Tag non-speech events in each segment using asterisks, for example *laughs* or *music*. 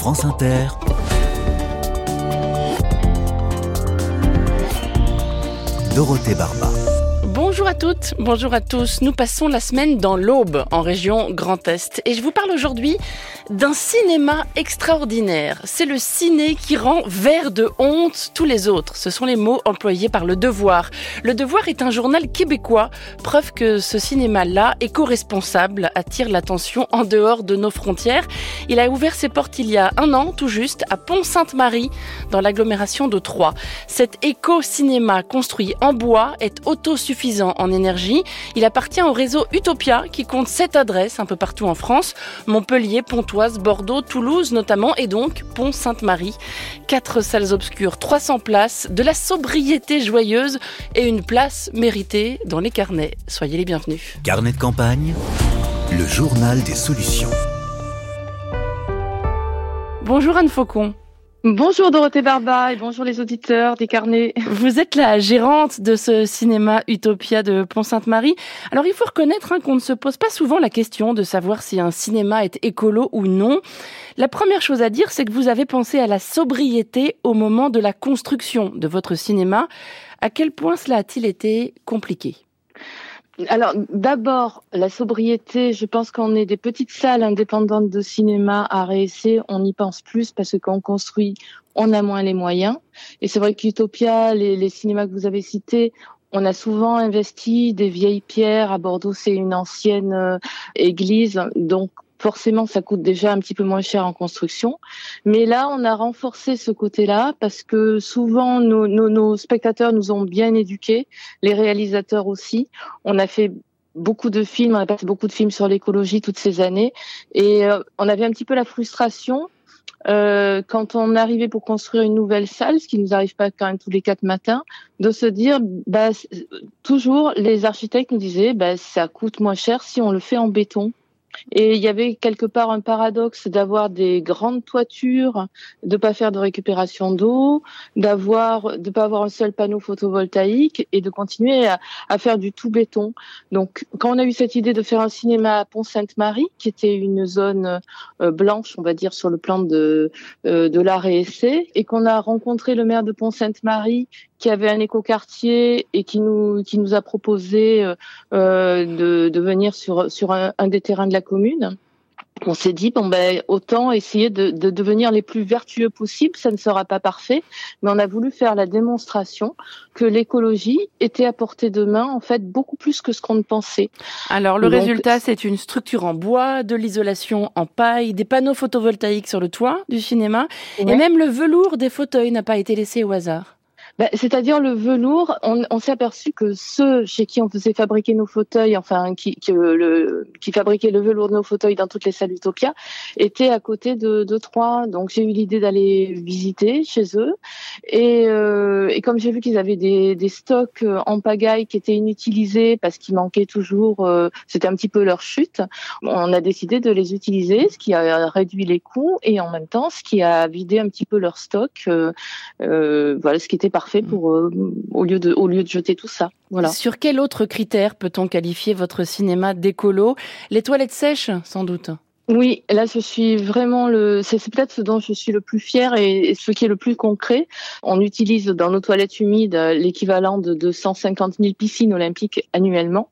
France Inter. Dorothée Barba. Bonjour à toutes, bonjour à tous. Nous passons la semaine dans l'Aube, en région Grand Est. Et je vous parle aujourd'hui d'un cinéma extraordinaire. C'est le ciné qui rend vert de honte tous les autres. Ce sont les mots employés par Le Devoir. Le Devoir est un journal québécois, preuve que ce cinéma-là, éco-responsable, attire l'attention en dehors de nos frontières. Il a ouvert ses portes il y a un an, tout juste, à Pont-Sainte-Marie, dans l'agglomération de Troyes. Cet éco-cinéma construit en bois est autosuffisant en énergie. Il appartient au réseau Utopia, qui compte sept adresses un peu partout en France. Montpellier, Pontoise, Bordeaux, Toulouse notamment, et donc Pont-Sainte-Marie. Quatre salles obscures, 300 places, de la sobriété joyeuse et une place méritée dans les carnets. Soyez les bienvenus. Carnet de campagne, le journal des solutions. Bonjour Anne Faucon. Bonjour Dorothée Barba et bonjour les auditeurs des carnets. Vous êtes la gérante de ce cinéma Utopia de Pont-Sainte-Marie. Alors il faut reconnaître hein, qu'on ne se pose pas souvent la question de savoir si un cinéma est écolo ou non. La première chose à dire, c'est que vous avez pensé à la sobriété au moment de la construction de votre cinéma. À quel point cela a-t-il été compliqué? Alors, d'abord, la sobriété, je pense qu'on est des petites salles indépendantes de cinéma à réessayer, on y pense plus parce que quand on construit, on a moins les moyens. Et c'est vrai qu'Utopia, les, cinémas que vous avez cités, on a souvent investi des vieilles pierres. À Bordeaux, c'est une ancienne euh, église, donc forcément, ça coûte déjà un petit peu moins cher en construction. Mais là, on a renforcé ce côté-là parce que souvent, nos, nos, spectateurs nous ont bien éduqués, les réalisateurs aussi. On a fait beaucoup de films, on a passé beaucoup de films sur l'écologie toutes ces années. Et euh, on avait un petit peu la frustration euh, quand on arrivait pour construire une nouvelle salle, ce qui nous arrive pas quand même tous les quatre matins, de se dire, bah, toujours les architectes nous disaient, bah, ça coûte moins cher si on le fait en béton. Et il y avait quelque part un paradoxe d'avoir des grandes toitures, de pas faire de récupération d'eau, d'avoir, de pas avoir un seul panneau photovoltaïque et de continuer à, à, faire du tout béton. Donc, quand on a eu cette idée de faire un cinéma à Pont-Sainte-Marie, qui était une zone euh, blanche, on va dire, sur le plan de, euh, de l'art et essai, et qu'on a rencontré le maire de Pont-Sainte-Marie qui avait un écoquartier et qui nous qui nous a proposé euh, de, de venir sur sur un, un des terrains de la commune on s'est dit bon ben autant essayer de, de, devenir les plus vertueux possible. Ça ne sera pas parfait, mais on a voulu faire la démonstration que l'écologie était à portée de main en fait beaucoup plus que ce qu'on ne pensait. Alors le résultat c'est une structure en bois, de l'isolation en paille, des panneaux photovoltaïques sur le toit du cinéma ouais. et même le velours des fauteuils n'a pas été laissé au hasard. Bah, C'est-à-dire le velours, on, s'est aperçu que ceux chez qui on faisait fabriquer nos fauteuils, enfin qui, qui fabriquaient le velours de nos fauteuils dans toutes les salles Utopia, étaient à côté de, de. Donc j'ai eu l'idée d'aller visiter chez eux. Et, euh, comme j'ai vu qu'ils avaient des, stocks en pagaille qui étaient inutilisés parce qu'il manquait toujours, euh, c'était un petit peu leur chute, on a décidé de les utiliser, ce qui a réduit les coûts et en même temps ce qui a vidé un petit peu leur stock. Euh, euh voilà, ce qui était parfait fait pour euh, au lieu de au lieu de jeter tout ça. Voilà. Sur quel autre critère peut-on qualifier votre cinéma d'écolo? Les toilettes sèches, sans doute. Oui, là je suis vraiment le. C'est peut-être ce dont je suis le plus fier et ce qui est le plus concret. On utilise dans nos toilettes humides l'équivalent de 250 000 piscines olympiques annuellement.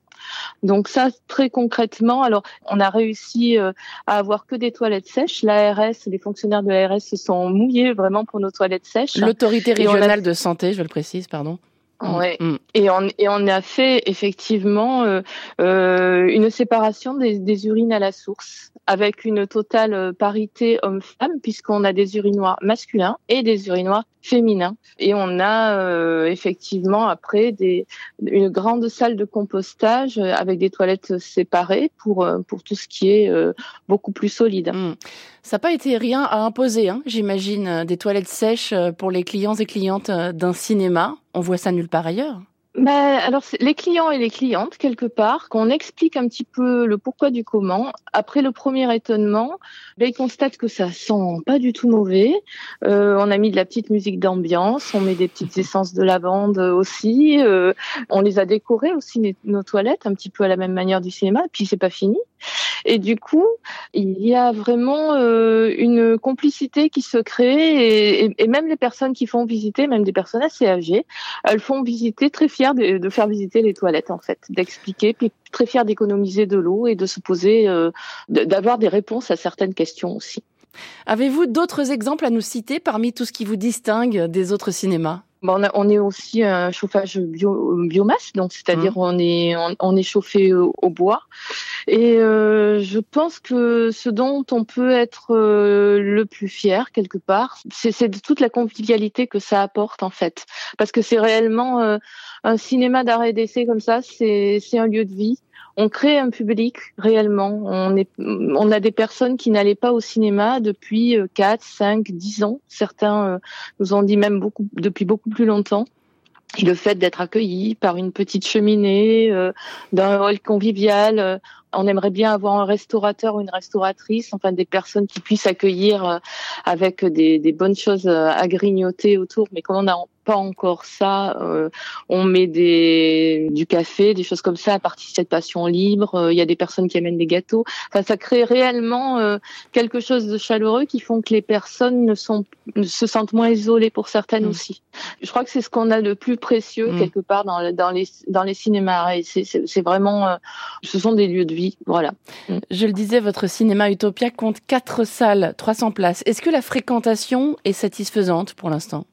Donc ça, très concrètement, alors on a réussi euh, à avoir que des toilettes sèches. L'ARS, les fonctionnaires de l'ARS se sont mouillés vraiment pour nos toilettes sèches. L'autorité régionale a... de santé, je le précise, pardon. Ouais. Mm. Et, on, et on a fait effectivement euh, euh, une séparation des, des, urines à la source avec une totale parité homme-femme puisqu'on a des urinoirs masculins et des urinoirs féminins. Et on a euh, effectivement après une grande salle de compostage avec des toilettes séparées pour, euh, pour tout ce qui est euh, beaucoup plus solide. Mm. Ça n'a pas été rien à imposer, hein, j'imagine, des toilettes sèches pour les clients et clientes d'un cinéma. On voit ça nulle part ailleurs. Ben, alors, les clients et les clientes, quelque part, qu'on explique un petit peu le pourquoi du comment. Après le premier étonnement, ben, ils constatent que ça sent pas du tout mauvais. Euh, on a mis de la petite musique d'ambiance, on met des petites *laughs* essences de lavande aussi. Euh, on les a décorées aussi, nos toilettes, un petit peu à la même manière du cinéma. Puis c'est pas fini. Et du coup, il y a vraiment une complicité qui se crée et, et, même les personnes qui font visiter, même des personnes assez âgées, elles font visiter, très fières de, de faire visiter les toilettes en fait, d'expliquer, puis très fières d'économiser de l'eau et de se poser, d'avoir des réponses à certaines questions aussi. Avez-vous d'autres exemples à nous citer parmi tout ce qui vous distingue des autres cinémas? Bon, on, est aussi un chauffage bio, biomasse, donc c'est-à-dire mmh. on est on, est chauffé au, bois. Et euh, je pense que ce dont on peut être euh, le plus fier quelque part, c'est toute la convivialité que ça apporte en fait, parce que c'est réellement euh, un cinéma d'arrêt d'essai comme ça, c'est un lieu de vie on crée un public réellement. On, a des personnes qui n'allaient pas au cinéma depuis 4, 5, 10 ans. Certains euh, nous ont dit même beaucoup depuis beaucoup plus longtemps. Le fait d'être accueilli par une petite cheminée, euh, d'un hall convivial, euh, on aimerait bien avoir un restaurateur ou une restauratrice, enfin des personnes qui puissent accueillir avec des, des bonnes choses à grignoter autour. Mais comme on a pas encore ça. Euh, on met des, du café, des choses comme ça à participation libre. Euh, il y a des personnes qui amènent des gâteaux. Enfin, ça crée réellement euh, quelque chose de chaleureux qui font que les personnes ne, sont, se sentent moins isolées pour certaines mm. aussi. Je crois que c'est ce qu'on a de plus précieux mm. quelque part dans, dans, les, dans les cinémas. Et c'est vraiment, ce sont des lieux de vie. Voilà. Mm. Je le disais, votre cinéma Utopia compte quatre salles, 300 places. Est-ce que la fréquentation est satisfaisante pour l'instant?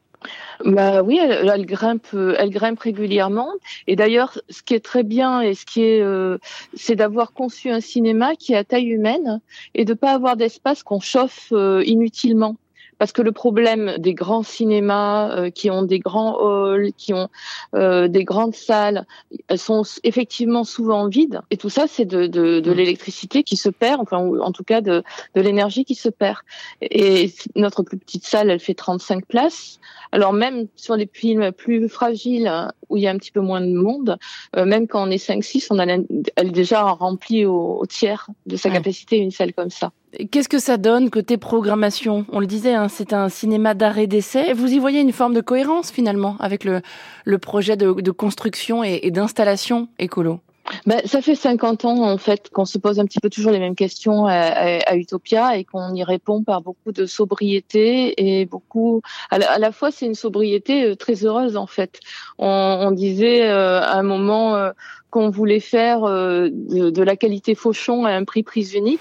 Bah oui, elle, elle, grimpe, elle grimpe régulièrement. Et d'ailleurs, ce qui est très bien et ce qui est, euh, c'est d'avoir conçu un cinéma qui est à taille humaine et de pas avoir d'espace qu'on chauffe euh, inutilement parce que le problème des grands cinémas euh, qui ont des grands halls, qui ont euh, des grandes salles, elles sont effectivement souvent vides. Et tout ça, c'est de, de, de mm. l'électricité qui se perd, enfin, en tout cas de, de l'énergie qui se perd. Et notre plus petite salle, elle fait 35 places. Alors même sur les films plus fragiles, où il y a un petit peu moins de monde, euh, même quand on est 5-6, on a elle est déjà remplie au, au tiers de sa capacité une salle comme ça. Qu'est-ce que ça donne côté programmation? On le disait, hein, c'est un cinéma d'arrêt d'essai. Vous y voyez une forme de cohérence finalement avec le, projet de, construction et, d'installation écolo? Ben, ça fait 50 ans en fait qu'on se pose un petit peu toujours les mêmes questions à, Utopia et qu'on y répond par beaucoup de sobriété et beaucoup. À la, à la fois, c'est une sobriété euh, très heureuse en fait. On, on disait euh, à un moment euh, qu'on voulait faire euh, de, la qualité Fauchon à un prix prise unique.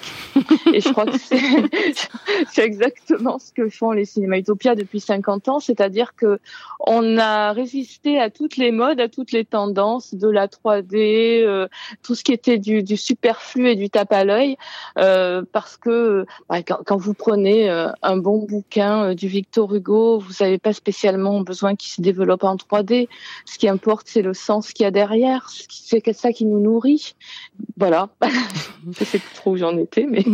Et je crois que c'est *laughs* exactement ce que font les cinémas depuis 50 ans, c'est-à-dire que on a résisté à toutes les modes, à toutes les tendances de la 3D, euh, tout ce qui était du, superflu et du tape à l'œil, euh, parce que bah, quand, quand, vous prenez un bon bouquin du Victor Hugo, vous n'avez pas spécialement besoin qu'il se développe en 3D. Ce qui importe, c'est le sens qu'il y a derrière, c'est ça qui nous nourrit. Voilà. *laughs* je sais plus trop où j'en étais, mais.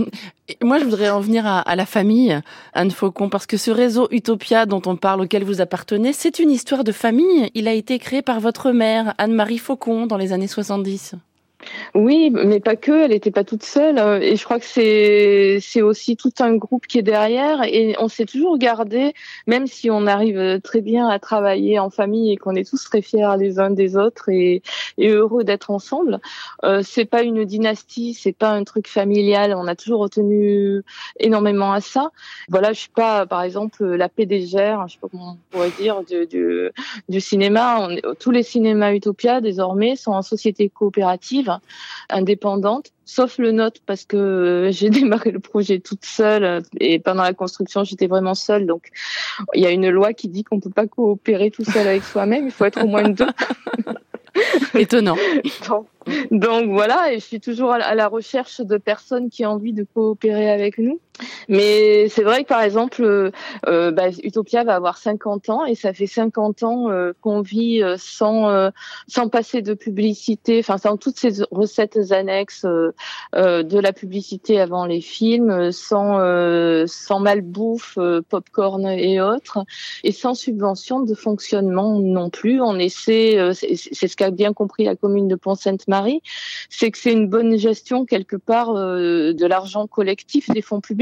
Moi, je voudrais en venir à, à, la famille, Anne Faucon, parce que ce réseau Utopia dont on parle, auquel vous appartenez, c'est une histoire de famille. Il a été créé par votre mère, Anne-Marie Faucon, dans les années 70. Oui, mais pas que, elle n'était pas toute seule. Euh, et je crois que c'est aussi tout un groupe qui est derrière. Et on s'est toujours gardé, même si on arrive très bien à travailler en famille et qu'on est tous très fiers les uns des autres et, et heureux d'être ensemble. Euh, c'est pas une dynastie, c'est pas un truc familial. On a toujours retenu énormément à ça. Voilà, je suis pas, par exemple, la PDG, je sais pas comment on pourrait dire, du, du, du cinéma. On, tous les cinémas Utopia désormais sont en société coopérative indépendante, sauf le nôtre parce que euh, j'ai *laughs* démarré le projet toute seule euh, et pendant la construction j'étais vraiment seule. Donc il y a une loi qui dit qu'on peut pas coopérer tout seul avec soi-même, il faut être au moins deux. *laughs* Étonnant. Donc, voilà, et je suis toujours à la recherche de personnes qui ont envie de coopérer avec nous. Mais c'est vrai que par exemple, euh, euh bah, Utopia va avoir 50 ans et ça fait 50 ans euh, qu'on vit euh, sans sans passer de publicité, enfin sans toutes ces recettes annexes de la publicité avant les films, sans sans malbouffe, popcorn et autres, et sans subvention de fonctionnement non plus. On essaie, c'est ce qu'a bien compris la commune de Pont-Sainte-Marie, c'est que c'est une bonne gestion quelque part de l'argent collectif des fonds publics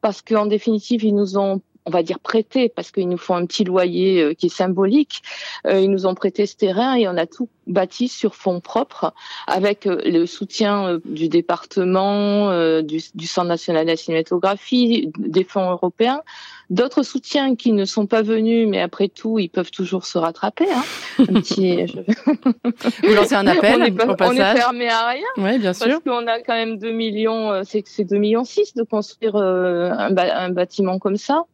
parce qu'en définitive, ils nous ont on va dire prêté parce qu'ils nous font un petit loyer euh, qui est symbolique. Euh, ils nous ont prêté ce terrain et on a tout bâti sur fonds propres avec euh, le soutien du département, du, du Centre national de la cinématographie, des fonds européens. D'autres soutiens qui ne sont pas venus, mais après tout, ils peuvent toujours se rattraper. Hein. Un *laughs* petit. Vous lancez un *laughs* appel on est, pas, au on est fermé à rien. Oui, bien sûr. Parce qu'on a quand même 2 millions, c'est c'est 2 millions 6 de construire un, un bâtiment comme ça.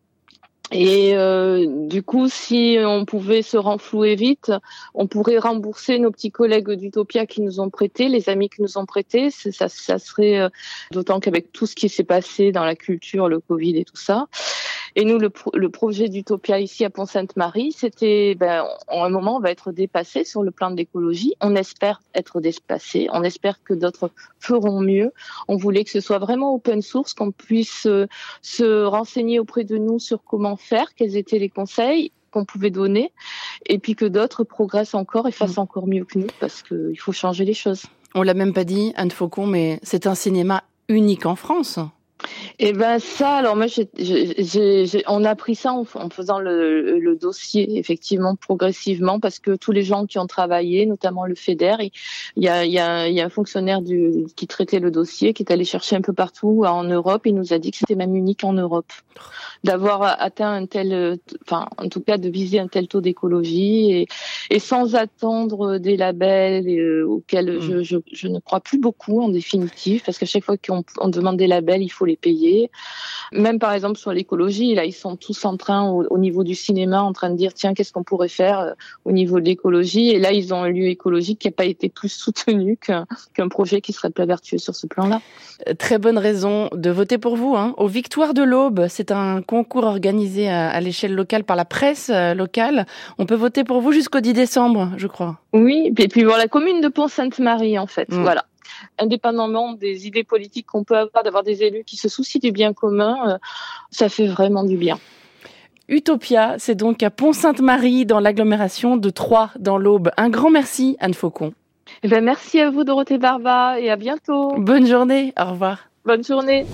Et euh, du coup, si on pouvait se renflouer vite, on pourrait rembourser nos petits collègues d'Utopia qui nous ont prêté, les amis qui nous ont prêté. Ça, ça serait euh, d'autant qu'avec tout ce qui s'est passé dans la culture, le Covid et tout ça, et nous, le, le projet d'Utopia ici à Pont-Sainte-Marie, c'était, ben, en un moment, on va être dépassé sur le plan de l'écologie. On espère être dépassé. On espère que d'autres feront mieux. On voulait que ce soit vraiment open source, qu'on puisse euh, se renseigner auprès de nous sur comment faire, quels étaient les conseils qu'on pouvait donner, et puis que d'autres progressent encore et fassent mmh. encore mieux que nous, parce qu'il faut changer les choses. On l'a même pas dit, Anne Faucon, mais c'est un cinéma unique en France. Eh ben ça, alors moi, on a pris ça en, faisant le, dossier effectivement progressivement parce que tous les gens qui ont travaillé, notamment le FEDER, il y a, un fonctionnaire qui traitait le dossier qui est allé chercher un peu partout en Europe. Il nous a dit que c'était même unique en Europe d'avoir atteint un tel, enfin en tout cas de viser un tel taux d'écologie et, et sans attendre des labels euh, auxquels mmh. je, je, je, ne crois plus beaucoup en définitive parce qu'à chaque fois qu'on on demande des labels, il faut les payer. Même par exemple sur l'écologie, là ils sont tous en train au, niveau du cinéma en train de dire tiens qu'est-ce qu'on pourrait faire euh, au niveau de l'écologie? Et là ils ont un lieu écologique qui n'a pas été plus soutenu qu'un projet qui serait plus vertueux sur ce plan-là. Très bonne raison de voter pour vous. Hein. Aux Victoires de l'Aube, c'est un concours organisé à, à l'échelle locale par la presse euh, locale. On peut voter pour vous jusqu'au 10 décembre, je crois. Oui, et puis voir la commune de Pont-Sainte-Marie en fait. Mmh. Voilà indépendamment des idées politiques qu'on peut avoir, d'avoir des élus qui se soucient du bien commun, euh, ça fait vraiment du bien. Utopia, c'est donc à Pont-Sainte-Marie, dans l'agglomération de Troyes, dans l'Aube. Un grand merci, Anne Faucon. Eh ben, merci à vous, Dorothée Barba, et à bientôt. Bonne journée, au revoir. Bonne journée.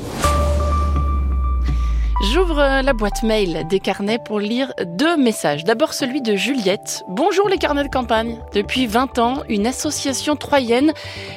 J'ouvre la boîte mail des carnets pour lire deux messages. D'abord celui de Juliette. Bonjour les carnets de campagne. Depuis 20 ans, une association troyenne,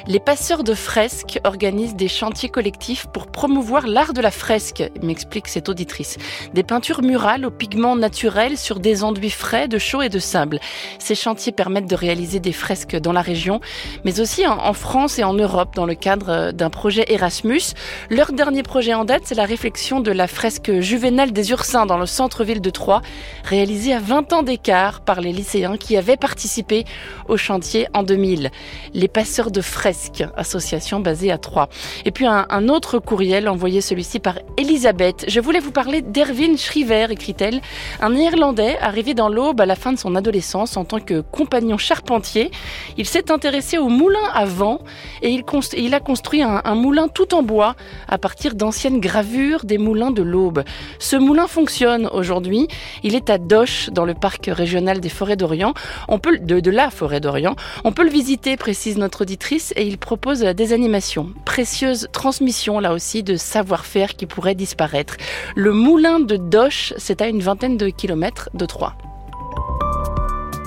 les passeurs de fresques, organise des chantiers collectifs pour promouvoir l'art de la fresque, m'explique cette auditrice. Des peintures murales aux pigments naturels sur des enduits frais de chaux et de sable. Ces chantiers permettent de réaliser des fresques dans la région, mais aussi en France et en Europe dans le cadre d'un projet Erasmus. Leur dernier projet en date, c'est la réflexion de la fresque juvénal des Ursins dans le centre-ville de Troyes, réalisé à 20 ans d'écart par les lycéens qui avaient participé au chantier en 2000. Les passeurs de fresques, association basée à Troyes. Et puis un, autre courriel envoyé celui-ci par Elisabeth. Je voulais vous parler d'Erwin Schriver, écrit-elle, un Néerlandais arrivé dans l'Aube à la fin de son adolescence en tant que compagnon charpentier. Il s'est intéressé au moulin à vent et il, a construit un moulin tout en bois à partir d'anciennes gravures des moulins de l'Aube. Ce moulin fonctionne aujourd'hui. Il est à Doche, dans le parc régional des forêts d'Orient. On peut, la forêt d'Orient. On peut le visiter, précise notre auditrice, et il propose des animations. Précieuse transmission, là aussi, de savoir-faire qui pourrait disparaître. Le moulin de Doche, c'est à une vingtaine de kilomètres de Troyes.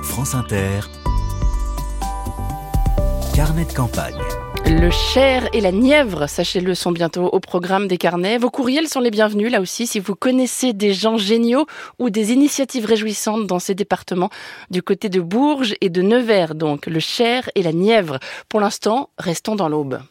France Inter. Carnet de campagne. Le Cher et la Nièvre, sachez-le, sont bientôt au programme des carnets. Vos courriels sont les bienvenus, là aussi, si vous connaissez des gens géniaux ou des initiatives réjouissantes dans ces départements, du côté de Bourges et de Nevers, donc le Cher et la Nièvre. Pour l'instant, restons dans l'aube.